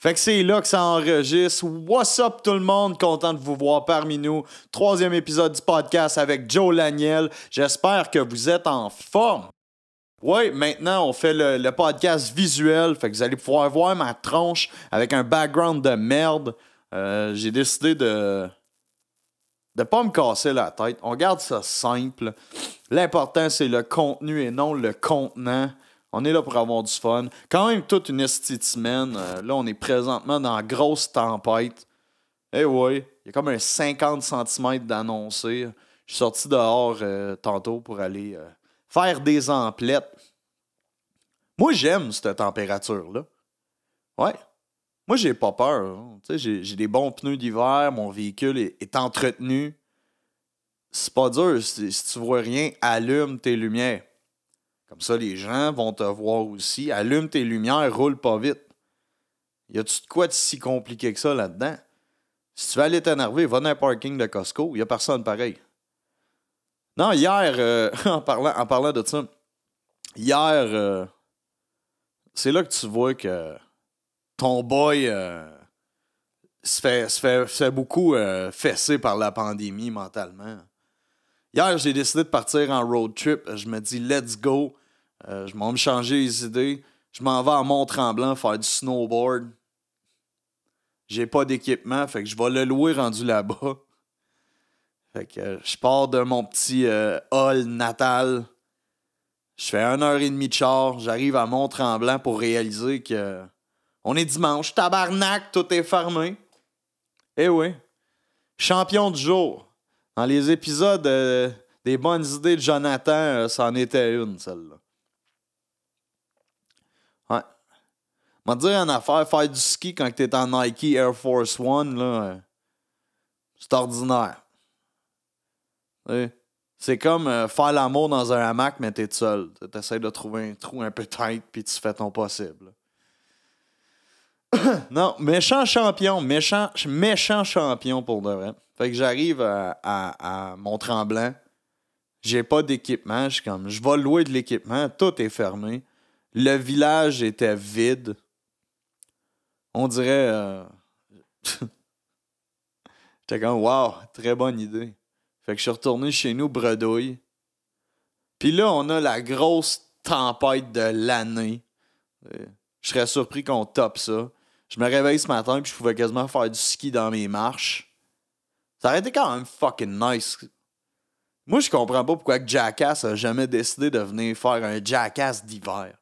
Fait que c'est là que ça enregistre. What's up tout le monde? Content de vous voir parmi nous. Troisième épisode du podcast avec Joe Laniel. J'espère que vous êtes en forme. Oui, maintenant on fait le, le podcast visuel. Fait que vous allez pouvoir voir ma tronche avec un background de merde. Euh, J'ai décidé de de pas me casser la tête. On garde ça simple. L'important, c'est le contenu et non le contenant. On est là pour avoir du fun. Quand même toute une esthétique semaine. Euh, là, on est présentement dans la grosse tempête. Eh oui, il y a comme un 50 cm d'annoncé. Je suis sorti dehors euh, tantôt pour aller euh, faire des emplettes. Moi, j'aime cette température-là. Ouais. Moi, j'ai pas peur. hein. J'ai j'ai des bons pneus d'hiver, mon véhicule est, entretenu. C'est pas dur. Si tu vois rien, allume tes lumières. Comme ça, les gens vont te voir aussi. Allume tes lumières, roule pas vite. Y a-tu de quoi de si compliqué que ça là-dedans? Si tu veux aller t'énerver, va dans un parking de Costco. Y a personne pareil. Non, hier, euh, en, parlant, en parlant de ça, hier, euh, c'est là que tu vois que ton boy euh, se, fait, se, fait, se fait beaucoup fesser par la pandémie mentalement. Hier, j'ai décidé de partir en road trip. Je me dis, let's go. Euh, je m'en vais changer les idées. Je m'en vais à Mont-Tremblant faire du snowboard. J'ai pas d'équipement, fait que je vais le louer rendu là-bas. Fait que euh, je pars de mon petit euh, hall natal. Je fais une heure et demie de char. J'arrive à Mont-Tremblant pour réaliser que on est dimanche. Tabarnak, tout est fermé. Eh oui. Champion du jour. Dans les épisodes des bonnes idées de Jonathan, c'en était une, celle-là. M'a dire en affaire, faire du ski quand t'es en Nike Air Force One, là, euh, c'est ordinaire. C'est comme euh, faire l'amour dans un hamac, mais t'es seul. Tu essaies de trouver un trou un peu tight, puis tu fais ton possible. non, méchant champion, méchant, méchant champion pour de vrai. Fait que j'arrive à, à, Mont-Tremblant. J'ai pas d'équipement. Je suis comme, je vais louer de l'équipement. Tout est fermé. Le village était vide. On dirait. euh, J'étais comme, wow, très bonne idée. Fait que je suis retourné chez nous, bredouille. Puis là, on a la grosse tempête de l'année. Euh, Je serais surpris qu'on top ça. Je me réveille ce matin puis je pouvais quasiment faire du ski dans mes marches. Ça aurait été quand même fucking nice. Moi, je comprends pas pourquoi Jackass a jamais décidé de venir faire un Jackass d'hiver.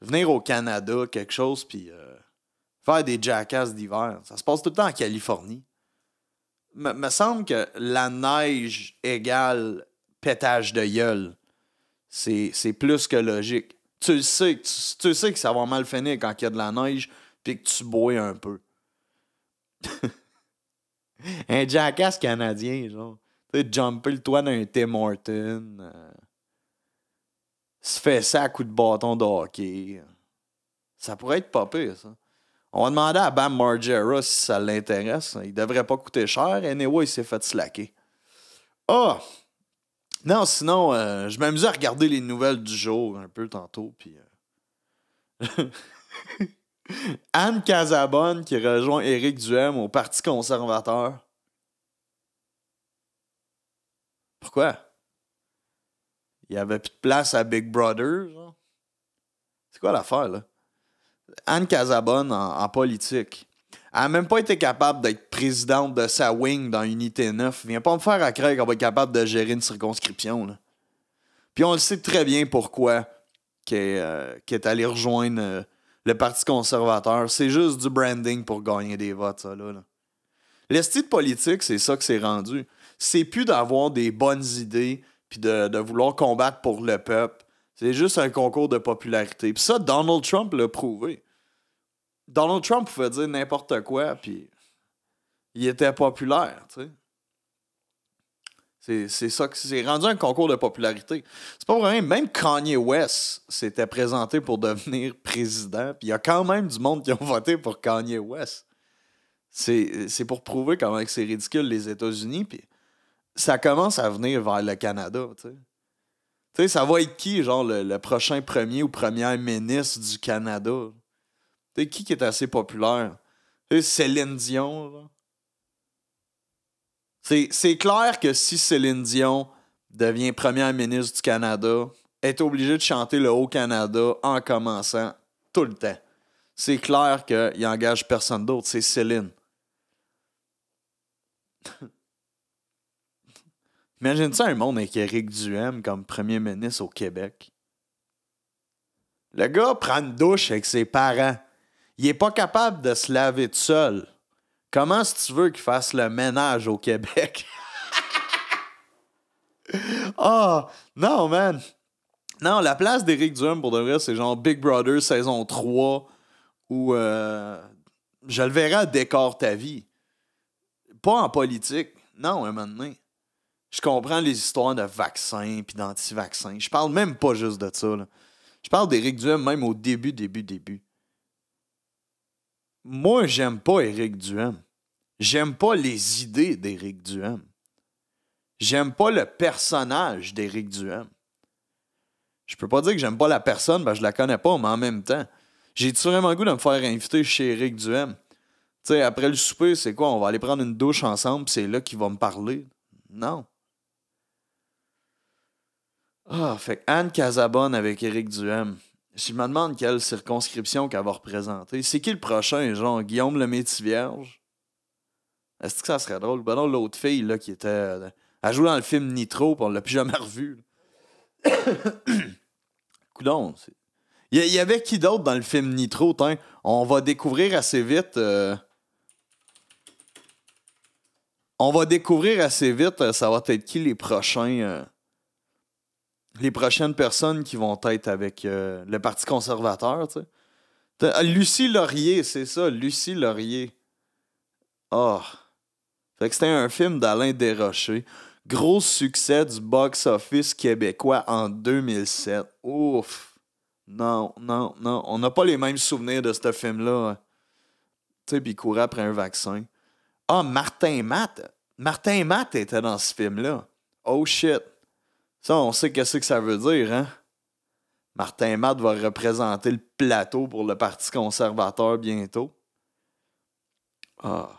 Venir au Canada, quelque chose, puis euh, faire des Jackass d'hiver. Ça se passe tout le temps en Californie. Me, me semble que la neige égale pétage de gueule. C'est plus que logique. Tu le sais, tu sais que ça va mal finir quand il y a de la neige puis que tu bois un peu. un jackass canadien, genre. Tu sais, jumper le toit d'un Tim Horton. euh, se fait ça à coups de bâton de hockey. Ça pourrait être pas pire, ça. On va demander à Bam Margera si ça l'intéresse. Il devrait pas coûter cher. Anyway, il s'est fait slacker. Ah! Non, sinon, euh, je m'amusais à regarder les nouvelles du jour un peu tantôt. Euh, Anne Casabonne qui rejoint Éric Duhem au Parti conservateur. Pourquoi? Il y avait plus de place à Big Brother? C'est quoi l'affaire, là? Anne Casabonne en, politique. Elle n'a même pas été capable d'être présidente de sa wing dans Unité 9. Viens pas me faire à qu'elle va être capable de gérer une circonscription. Là. Puis on le sait très bien pourquoi qu'elle euh, est allée rejoindre euh, le Parti conservateur. C'est juste du branding pour gagner des votes, ça, là. politique, c'est ça que c'est rendu. C'est plus d'avoir des bonnes idées puis de vouloir combattre pour le peuple. C'est juste un concours de popularité. Puis ça, Donald Trump l'a prouvé. Donald Trump pouvait dire n'importe quoi, puis il était populaire, tu sais. C'est, ça que c'est rendu un concours de popularité. C'est pas vrai, même Kanye West s'était présenté pour devenir président, puis il y a quand même du monde qui ont voté pour Kanye West. C'est, pour prouver comment c'est ridicule les États-Unis, puis ça commence à venir vers le Canada, tu sais. Tu sais, ça va être qui, genre, le, le prochain premier ou première ministre du Canada? Tu qui qui est assez populaire? Tu Céline Dion, C'est clair que si Céline Dion devient première ministre du Canada, elle est obligée de chanter le Haut-Canada en commençant tout le temps. C'est clair qu'il engage personne d'autre, c'est Céline. Imagine ça un monde avec Éric Duhem comme premier ministre au Québec. Le gars prend une douche avec ses parents. Il est pas capable de se laver tout seul. Comment que tu veux qu'il fasse le ménage au Québec? oh, non, man. Non, la place d'Éric Duhem, pour de vrai, c'est genre Big Brother saison 3 où euh, je le verrai à décor ta vie. Pas en politique. Non, un moment donné. Je comprends les histoires de vaccins puis d'anti-vaccins. Je parle même pas juste de ça. Je parle d'Éric Duhem même au début, début, début. Moi, j'aime pas Éric Duhem. J'aime pas les idées d'Éric Duhem. J'aime pas le personnage d'Éric Duhem. Je peux pas dire que j'aime pas la personne, ben je la connais pas, mais en même temps, j'ai vraiment le goût de me faire inviter chez Éric Duhem? Tu sais, après le souper, c'est quoi? On va aller prendre une douche ensemble, c'est là qu'il va me parler. Non. Ah, fait Anne Casabonne avec Éric Duhem. Je me demande quelle circonscription qu'elle va représenter. C'est qui le prochain, genre Guillaume le Métis-Vierge? Est-ce que ça serait drôle? Ben non, l'autre fille là, qui était. Euh, elle joue dans le film Nitro, puis on l'a plus jamais revu. Coudon, il y, avait qui d'autre dans le film Nitro? On va découvrir assez vite. Euh, on va découvrir assez vite, euh, ça va être qui les prochains les prochaines personnes qui vont être avec euh, le Parti conservateur, tu sais. Ah, Lucie Laurier, c'est ça, Lucie Laurier. Oh. Fait que c'était un film d'Alain Desrochers. Gros succès du box-office québécois en 2007. Ouf. Non, non, non. On n'a pas les mêmes souvenirs de ce film-là. Hein. Tu sais, puis il courait après un vaccin. Ah, Martin Matt. Martin Matt était dans ce film-là. Oh shit. Ça, on sait qu'est-ce que ça veut dire, hein? Martin Matt va représenter le plateau pour le Parti conservateur bientôt. Ah.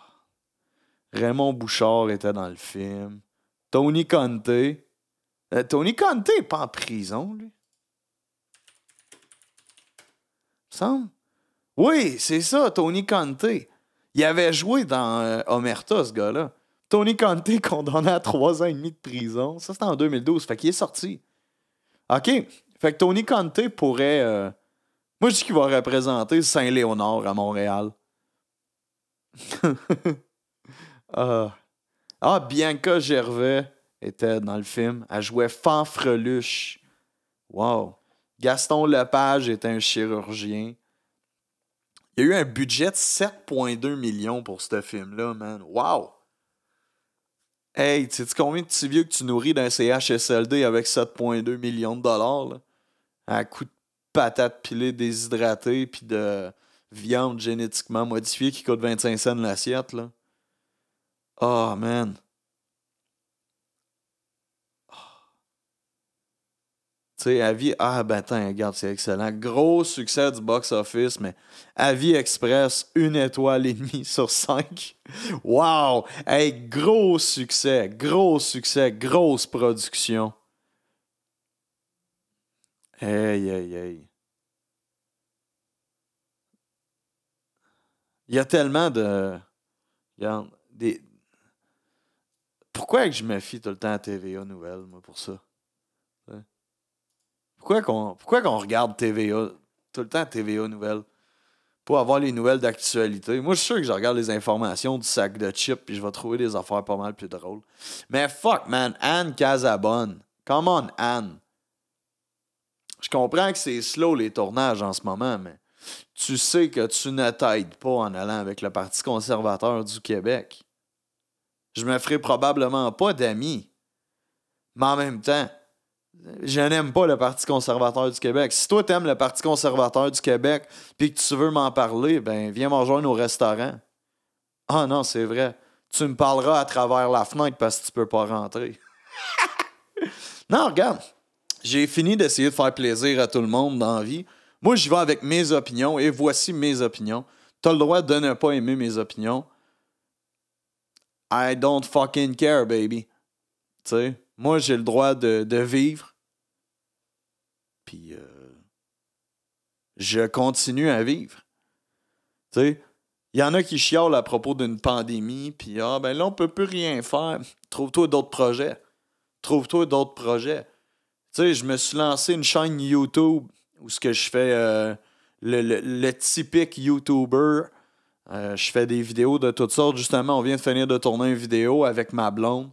Raymond Bouchard était dans le film. Tony Conte. Euh, Tony Conte n'est pas en prison, lui. semble. Oui, c'est ça, Tony Conte. Il avait joué dans euh, Omerta, ce gars-là. Tony Conte condamné à trois ans et demi de prison. Ça, c'était en 2012. Fait qu'il est sorti. OK. Fait que Tony Conte pourrait. Euh, moi, je dis qu'il va représenter Saint-Léonard à Montréal. ah. ah, Bianca Gervais était dans le film. Elle jouait Fanfreluche. Wow. Gaston Lepage était un chirurgien. Il y a eu un budget de 7,2 millions pour ce film-là, man. Wow! Hey, tu sais combien de petits vieux que tu nourris d'un CHSLD avec 7,2 millions de dollars? À coup de patates pilées déshydratées puis de viande génétiquement modifiée qui coûte 25 cents l'assiette. Là. Oh man. Sais, Avis, ah ben attends, regarde, c'est excellent. Gros succès du box-office, mais Avis Express, une étoile et demie sur cinq. Wow! Hey, gros succès, gros succès, grosse production. Hey, hey, hey. Il y a tellement de. Regarde, des. Pourquoi que je me fie tout le temps à TVA Nouvelles, moi, pour ça? Pourquoi qu'on pourquoi qu'on regarde TVA, tout le temps TVA Nouvelles? Pour avoir les nouvelles d'actualité. Moi, je suis sûr que je regarde les informations du sac de chips puis je vais trouver des affaires pas mal plus drôles. Mais fuck, man, Anne Casabonne. Come on, Anne. Je comprends que c'est slow les tournages en ce moment, mais tu sais que tu ne t'aides pas en allant avec le Parti conservateur du Québec. Je me ferai probablement pas d'amis. Mais en même temps, je n'aime pas le Parti conservateur du Québec. Si toi, t'aimes le Parti conservateur du Québec puis que tu veux m'en parler, ben viens me rejoindre au restaurant. Ah non, c'est vrai. Tu me parleras à travers la fenêtre parce que tu peux pas rentrer. non, regarde. J'ai fini d'essayer de faire plaisir à tout le monde dans la vie. Moi, j'y vais avec mes opinions et voici mes opinions. T'as le droit de ne pas aimer mes opinions. I don't fucking care, baby. Tu sais, moi, j'ai le droit de, vivre. Puis, euh, je continue à vivre. Tu sais, il y en a qui chiolent à propos d'une pandémie, puis ah, ben là, on peut plus rien faire. Trouve-toi d'autres projets. Trouve-toi d'autres projets. Tu sais, je me suis lancé une chaîne YouTube où ce que je fais euh, le, le, typique YouTuber. Euh, je fais des vidéos de toutes sortes. Justement, on vient de finir de tourner une vidéo avec ma blonde.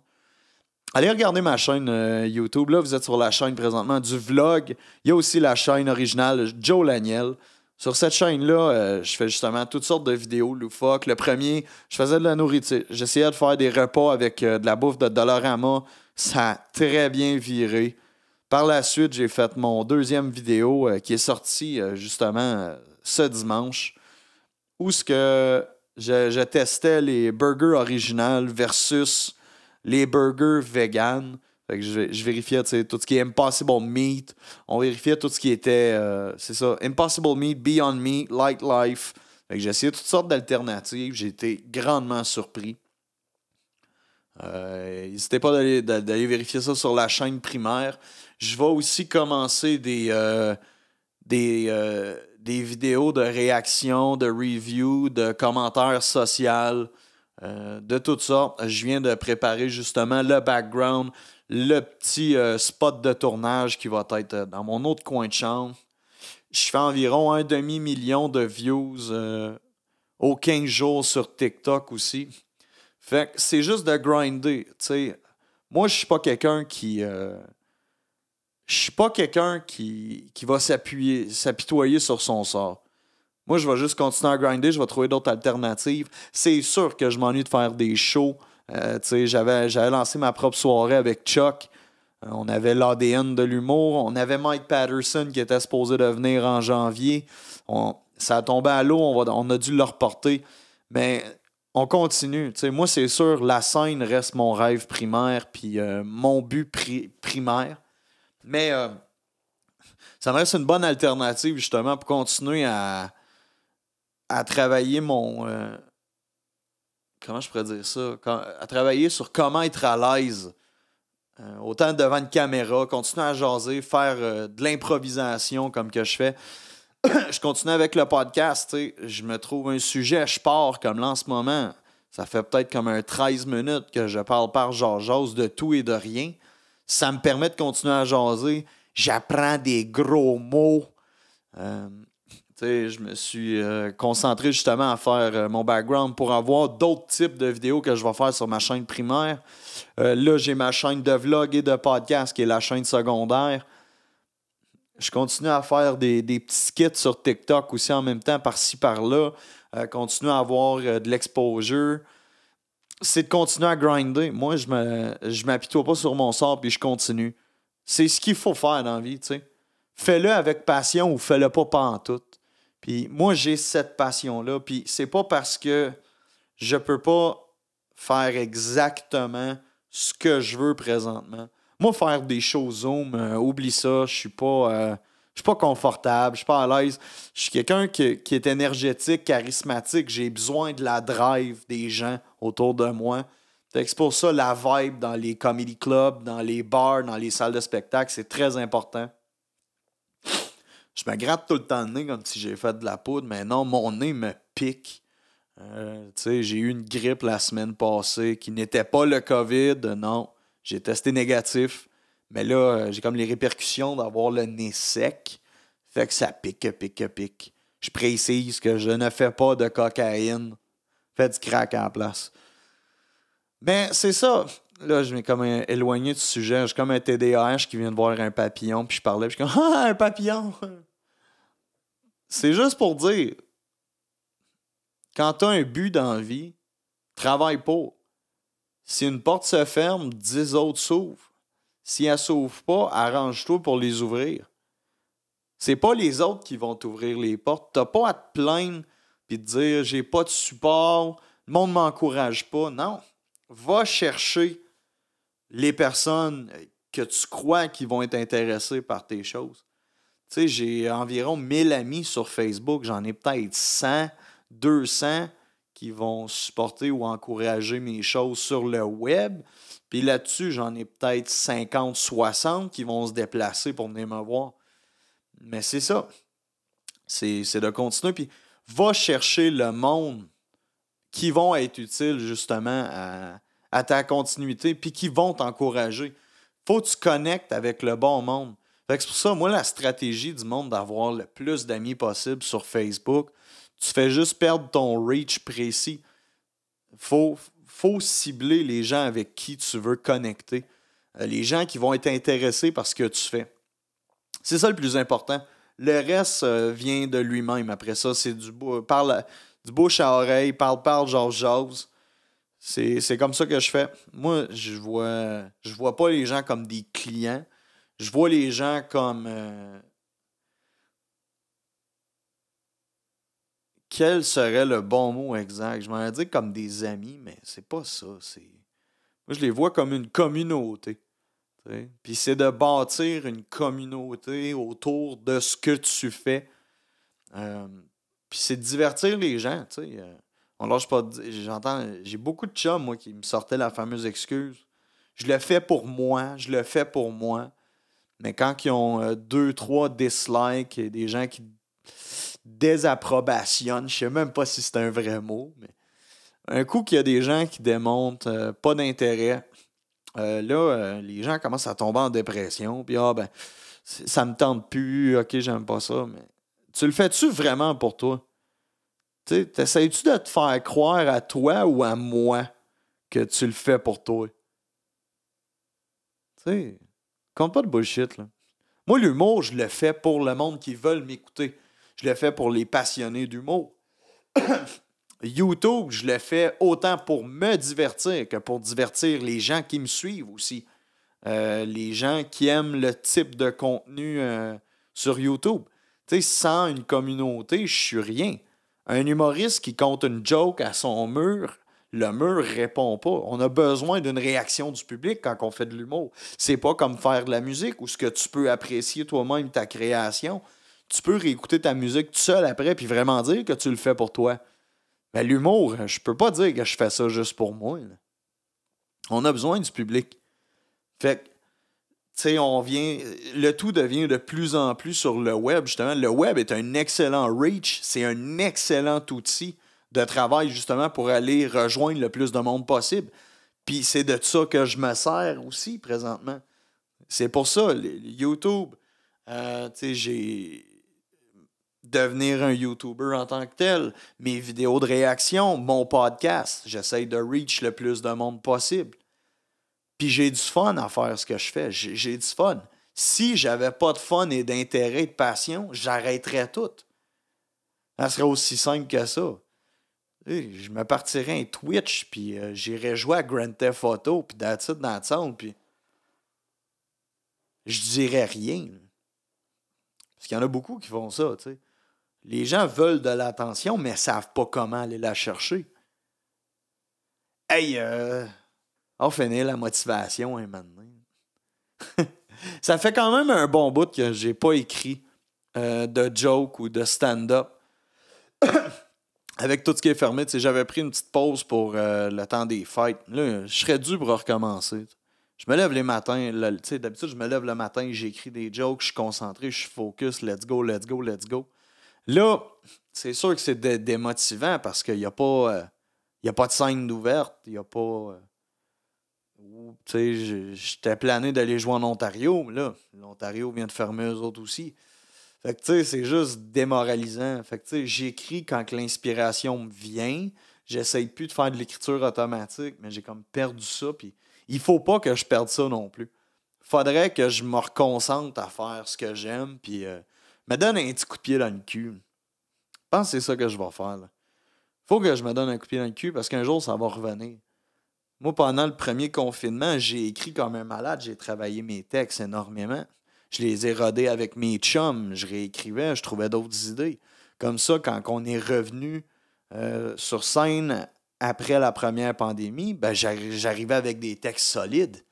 Allez regarder ma chaîne euh, YouTube. Là, vous êtes sur la chaîne présentement du vlog. Il y a aussi la chaîne originale Joe Laniel. Sur cette chaîne-là, je fais justement toutes sortes de vidéos loufoques. Le premier, je faisais de la nourriture. J'essayais de faire des repas avec de la bouffe de Dollarama. Ça a très bien viré. Par la suite, j'ai fait mon deuxième vidéo euh, qui est sortie euh, justement euh, ce dimanche, où ce que je, testais les burgers originales versus les burgers vegan. je, vérifiais tout ce qui est Impossible Meat. On vérifiait tout ce qui était, c'est ça, Impossible Meat, Beyond Meat, Light Life. j'ai essayé toutes sortes d'alternatives. J'ai été grandement surpris. N'hésitez pas d'aller vérifier ça sur la chaîne primaire. Je vais aussi commencer des, euh, des, euh, des vidéos de réaction, de review, de commentaires sociaux, euh, de toutes sortes. Je viens de préparer justement le background, le petit spot de tournage qui va être dans mon autre coin de chambre. Je fais environ un demi-million de views aux 15 jours sur TikTok aussi. Fait que c'est juste de grinder. Moi, je suis pas quelqu'un qui je suis pas quelqu'un qui, qui va s'appuyer, s'apitoyer sur son sort. Moi, je vais juste continuer à grinder, je vais trouver d'autres alternatives. C'est sûr que je m'ennuie de faire des shows. Euh, j'avais, j'avais lancé ma propre soirée avec Chuck. Euh, on avait l'ADN de l'humour. On avait Mike Patterson qui était supposé de venir en janvier. ça a tombé à l'eau, on, on a dû le reporter. Mais on continue. moi, c'est sûr, la scène reste mon rêve primaire, puis euh, mon but primaire. Mais ça me reste une bonne alternative justement pour continuer à, à travailler mon. Euh, comment je pourrais dire ça? à travailler sur comment être à l'aise. Euh, autant devant une caméra, continuer à jaser, faire de l'improvisation comme que je fais. je continue avec le podcast, je me trouve un sujet, je pars comme là en ce moment. Ça fait peut-être comme un 13 minutes que je parle par genre de tout et de rien. Ça me permet de continuer à jaser. J'apprends des gros mots. Euh, je me suis euh, concentré justement à faire euh, mon background pour avoir d'autres types de vidéos que je vais faire sur ma chaîne primaire. là, j'ai ma chaîne de vlog et de podcast qui est la chaîne secondaire. Je continue à faire des, petits skits sur TikTok aussi en même temps, par-ci, par-là. continuer à avoir de l'exposure c'est de continuer à grinder. Moi, je me je m'apitoie pas sur mon sort puis je continue. C'est ce qu'il faut faire dans la vie. Fais-le avec passion ou fais-le pas en tout. Puis moi, j'ai cette passion-là. Puis c'est pas parce que je peux pas faire exactement ce que je veux présentement. Moi, faire des choses Zoom, euh, oublie ça, je suis pas. Euh, je suis pas confortable, je suis pas à l'aise. Je suis quelqu'un qui, est énergétique, charismatique. J'ai besoin de la drive des gens autour de moi. C'est pour ça la vibe dans les comedy clubs, dans les bars, dans les salles de spectacle, c'est très important. Je me gratte tout le temps le nez comme si j'ai fait de la poudre, mais non, mon nez me pique. Euh, j'ai eu une grippe la semaine passée qui n'était pas le COVID, non. J'ai testé négatif. Mais là, euh, j'ai comme les répercussions d'avoir le nez sec. Fait que ça pique, pique, pique. Je précise que je ne fais pas de cocaïne. Fais du crack en place. Mais c'est ça. Là, je m'ai comme éloigné du sujet. Je suis comme un TDAH qui vient de voir un papillon, puis je parlais, puis je suis comme Ah, un papillon! C'est juste pour dire quand tu as un but dans la vie, travaille pour. Si une porte se ferme, dix autres s'ouvrent. Si elle s'ouvre pas, arrange-toi pour les ouvrir. C'est pas les autres qui vont t'ouvrir les portes. T'as pas à te plaindre et te dire j'ai pas de support, le monde m'encourage pas. Non. Va chercher les personnes que tu crois qui vont être intéressées par tes choses. Tu sais, j'ai environ 1000 amis sur Facebook. J'en ai peut-être 100, 200 qui vont supporter ou encourager mes choses sur le web. Puis là-dessus, j'en ai peut-être 50, 60 qui vont se déplacer pour venir me voir. Mais c'est ça. C'est de continuer. Puis va chercher le monde qui vont être utiles justement à, ta continuité, puis qui vont t'encourager. Faut que tu connectes avec le bon monde. C'est pour ça, moi, la stratégie du monde d'avoir le plus d'amis possible sur Facebook, tu fais juste perdre ton reach précis. Faut, faut cibler les gens avec qui tu veux connecter. Euh, les gens qui vont être intéressés par ce que tu fais. C'est ça le plus important. Le reste euh, vient de lui-même. Après ça, c'est du, du bouche à oreille, parle, parle, jase, jase. C'est comme ça que je fais. Moi, je vois, je vois pas les gens comme des clients. Je vois les gens comme. Euh, quel serait le bon mot exact? Je m'en dire comme des amis, mais c'est pas ça. Moi, je les vois comme une communauté. Puis c'est de bâtir une communauté autour de ce que tu fais. Euh, puis c'est de divertir les gens. Euh, on J'entends. J'ai beaucoup de chums, moi, qui me sortaient la fameuse excuse. Je le fais pour moi, je le fais pour moi. Mais quand ils ont euh, deux, trois dislikes et des gens qui désapprobationnent, je sais même pas si c'est un vrai mot, mais un coup qu'il y a des gens qui démontrent euh, pas d'intérêt, euh, là, les gens commencent à tomber en dépression. Puis, ah, ben, ça me tente plus, ok, j'aime pas ça. Mais tu le fais-tu vraiment pour toi? T'essayes-tu de te faire croire à toi ou à moi que tu le fais pour toi? Tu sais, compte pas de bullshit, là. Moi, l'humour, je le fais pour le monde qui veut m'écouter. Je le fais pour les passionnés d'humour. YouTube, je le fais autant pour me divertir que pour divertir les gens qui me suivent aussi. Euh, les gens qui aiment le type de contenu euh, sur YouTube. Tu sais, sans une communauté, je suis rien. Un humoriste qui compte une joke à son mur, le mur répond pas. On a besoin d'une réaction du public quand on fait de l'humour. C'est pas comme faire de la musique où ce que tu peux apprécier toi-même ta création. Tu peux réécouter ta musique tout seul après puis vraiment dire que tu le fais pour toi. Mais l'humour, je peux pas dire que je fais ça juste pour moi. On a besoin du public. Fait que sais, on vient, le tout devient de plus en plus sur le web, justement. Le web est un excellent reach, c'est un excellent outil de travail, justement, pour aller rejoindre le plus de monde possible. Puis c'est de ça que je me sers aussi présentement. C'est pour ça, YouTube, euh, tu sais, j'ai devenir un YouTuber en tant que tel, mes vidéos de réaction, mon podcast, j'essaye de reach le plus de monde possible. Puis j'ai du fun à faire ce que je fais. J'ai du fun. Si j'avais pas de fun et d'intérêt, de passion, j'arrêterais tout. Ça serait aussi simple que ça. Je me partirais un Twitch, puis euh, j'irais jouer à Grand Theft Auto, puis that's it, that's puis je dirais rien. Parce qu'il y en a beaucoup qui font ça, tu sais. Les gens veulent de l'attention, mais savent pas comment aller la chercher. Hey, euh, on finit la motivation maintenant. ça fait quand même un bon bout que j'ai pas écrit euh, de joke ou de stand-up. Avec tout ce qui est fermé, j'avais pris une petite pause pour euh, le temps des fêtes. Là, je serais dû pour recommencer. Je me lève les matins. D'habitude, je me lève le matin, j'écris des jokes, je suis concentré, je suis focus, let's go, let's go, let's go. Là, c'est sûr que c'est démotivant parce qu'il n'y a, pas, euh, a pas de scène ouverte, il n'y a pas j'étais plané d'aller jouer en Ontario, mais là, l'Ontario vient de fermer eux autres aussi. Fait que, tu sais, c'est juste démoralisant. Fait que, tu sais, j'écris quand l'inspiration me vient. J'essaye plus de faire de l'écriture automatique, mais j'ai comme perdu ça. Puis il faut pas que je perde ça non plus. Faudrait que je me reconcentre à faire ce que j'aime, puis euh, me donne un petit coup de pied dans le cul. Je pense que c'est ça que je vais faire. Faut que je me donne un coup de pied dans le cul parce qu'un jour, ça va revenir. Moi, pendant le premier confinement, j'ai écrit comme un malade, j'ai travaillé mes textes énormément. Je les ai rodés avec mes chums, je réécrivais, je trouvais d'autres idées. Comme ça, quand on est revenu euh, sur scène après la première pandémie, ben, j'arrivais avec des textes solides.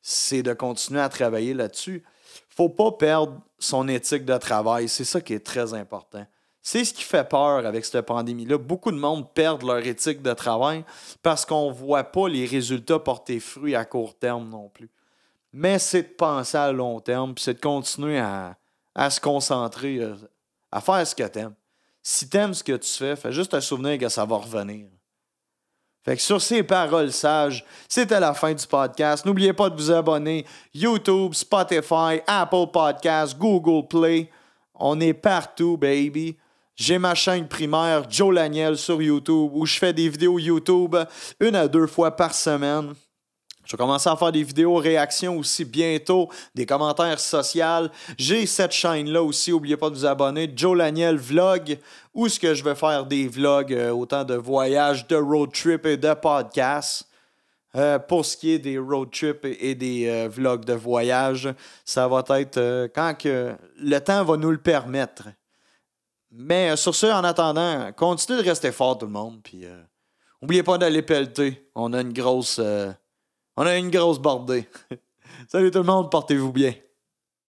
C'est de continuer à travailler là-dessus. faut pas perdre son éthique de travail. C'est ça qui est très important. C'est ce qui fait peur avec cette pandémie-là. Beaucoup de monde perdent leur éthique de travail parce qu'on ne voit pas les résultats porter fruit à court terme non plus. Mais c'est de penser à long terme, puis c'est de continuer à, se concentrer, euh, à faire ce que tu aimes. Si tu aimes ce que tu fais, fais juste te souvenir que ça va revenir. Fait que sur ces paroles sages, c'était la fin du podcast. N'oubliez pas de vous abonner. YouTube, Spotify, Apple Podcasts, Google Play. On est partout, baby. J'ai ma chaîne primaire, Joe Laniel, sur YouTube, où je fais des vidéos YouTube une à deux fois par semaine. Je vais commencer à faire des vidéos réactions aussi bientôt, des commentaires sociaux. J'ai cette chaîne-là aussi, n'oubliez pas de vous abonner. Joe Laniel Vlog, où ce que je vais faire des vlogs, euh, autant de voyages, de road trip et de podcasts. Euh, pour ce qui est des road trips et, des euh, vlogs de voyage, ça va être quand le temps va nous le permettre. Mais sur ce, en attendant, continuez de rester fort tout le monde. Puis, n'oubliez pas d'aller pelleter. On a une grosse on a une grosse bordée. Salut tout le monde, portez-vous bien.